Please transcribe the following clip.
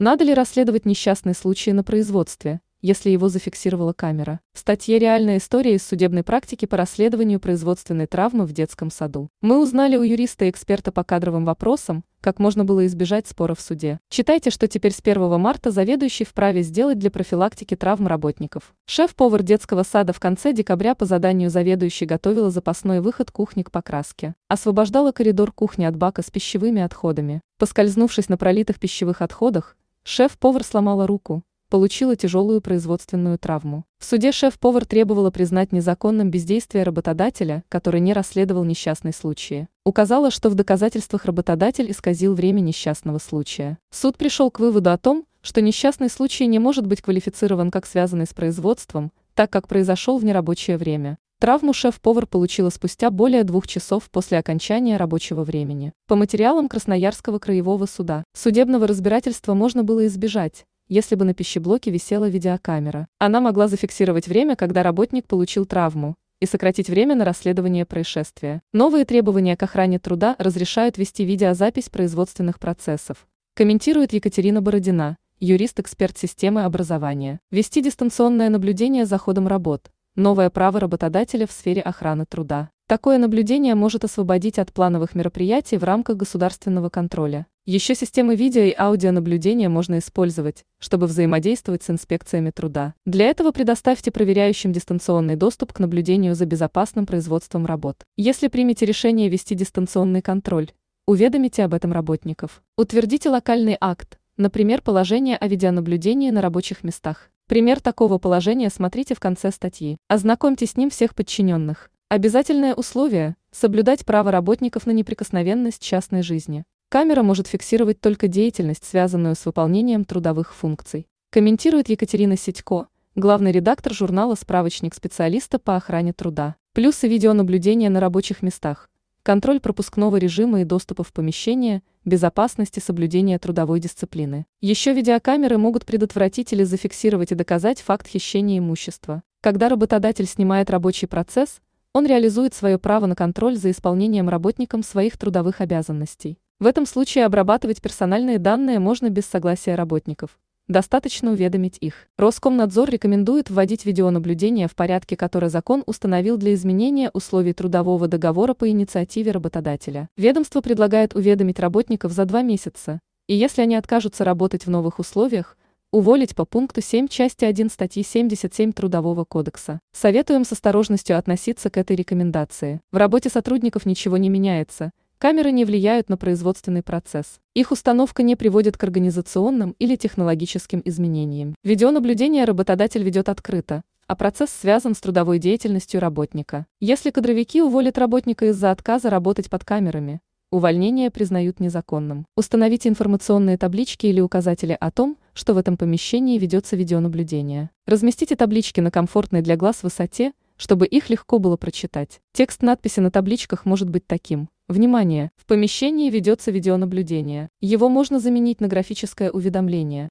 Надо ли расследовать несчастные случаи на производстве, если его зафиксировала камера? В статье «Реальная история из судебной практики по расследованию производственной травмы в детском саду». Мы узнали у юриста и эксперта по кадровым вопросам, как можно было избежать спора в суде. Читайте, что теперь с 1 марта заведующий вправе сделать для профилактики травм работников. Шеф-повар детского сада в конце декабря по заданию заведующей готовила запасной выход кухни к покраске. Освобождала коридор кухни от бака с пищевыми отходами. Поскользнувшись на пролитых пищевых отходах, Шеф-повар сломала руку, получила тяжелую производственную травму. В суде шеф-повар требовала признать незаконным бездействие работодателя, который не расследовал несчастный случай. Указала, что в доказательствах работодатель исказил время несчастного случая. Суд пришел к выводу о том, что несчастный случай не может быть квалифицирован как связанный с производством, так как произошел в нерабочее время. Травму шеф-повар получила спустя более двух часов после окончания рабочего времени. По материалам Красноярского краевого суда, судебного разбирательства можно было избежать, если бы на пищеблоке висела видеокамера. Она могла зафиксировать время, когда работник получил травму, и сократить время на расследование происшествия. Новые требования к охране труда разрешают вести видеозапись производственных процессов. Комментирует Екатерина Бородина, юрист-эксперт системы образования. Вести дистанционное наблюдение за ходом работ, Новое право работодателя в сфере охраны труда. Такое наблюдение может освободить от плановых мероприятий в рамках государственного контроля. Еще системы видео и аудионаблюдения можно использовать, чтобы взаимодействовать с инспекциями труда. Для этого предоставьте проверяющим дистанционный доступ к наблюдению за безопасным производством работ. Если примете решение вести дистанционный контроль, уведомите об этом работников. Утвердите локальный акт, например, положение о видеонаблюдении на рабочих местах. Пример такого положения смотрите в конце статьи. Ознакомьте с ним всех подчиненных. Обязательное условие – соблюдать право работников на неприкосновенность частной жизни. Камера может фиксировать только деятельность, связанную с выполнением трудовых функций. Комментирует Екатерина Сетько, главный редактор журнала «Справочник специалиста по охране труда». Плюсы видеонаблюдения на рабочих местах контроль пропускного режима и доступа в помещение, безопасность и соблюдение трудовой дисциплины. Еще видеокамеры могут предотвратить или зафиксировать и доказать факт хищения имущества. Когда работодатель снимает рабочий процесс, он реализует свое право на контроль за исполнением работником своих трудовых обязанностей. В этом случае обрабатывать персональные данные можно без согласия работников. Достаточно уведомить их. Роскомнадзор рекомендует вводить видеонаблюдение в порядке, который закон установил для изменения условий трудового договора по инициативе работодателя. Ведомство предлагает уведомить работников за два месяца, и если они откажутся работать в новых условиях, уволить по пункту 7 части 1 статьи 77 Трудового кодекса. Советуем с осторожностью относиться к этой рекомендации. В работе сотрудников ничего не меняется – Камеры не влияют на производственный процесс. Их установка не приводит к организационным или технологическим изменениям. Видеонаблюдение работодатель ведет открыто, а процесс связан с трудовой деятельностью работника. Если кадровики уволят работника из-за отказа работать под камерами, увольнение признают незаконным. Установите информационные таблички или указатели о том, что в этом помещении ведется видеонаблюдение. Разместите таблички на комфортной для глаз высоте, чтобы их легко было прочитать. Текст надписи на табличках может быть таким – Внимание! В помещении ведется видеонаблюдение. Его можно заменить на графическое уведомление.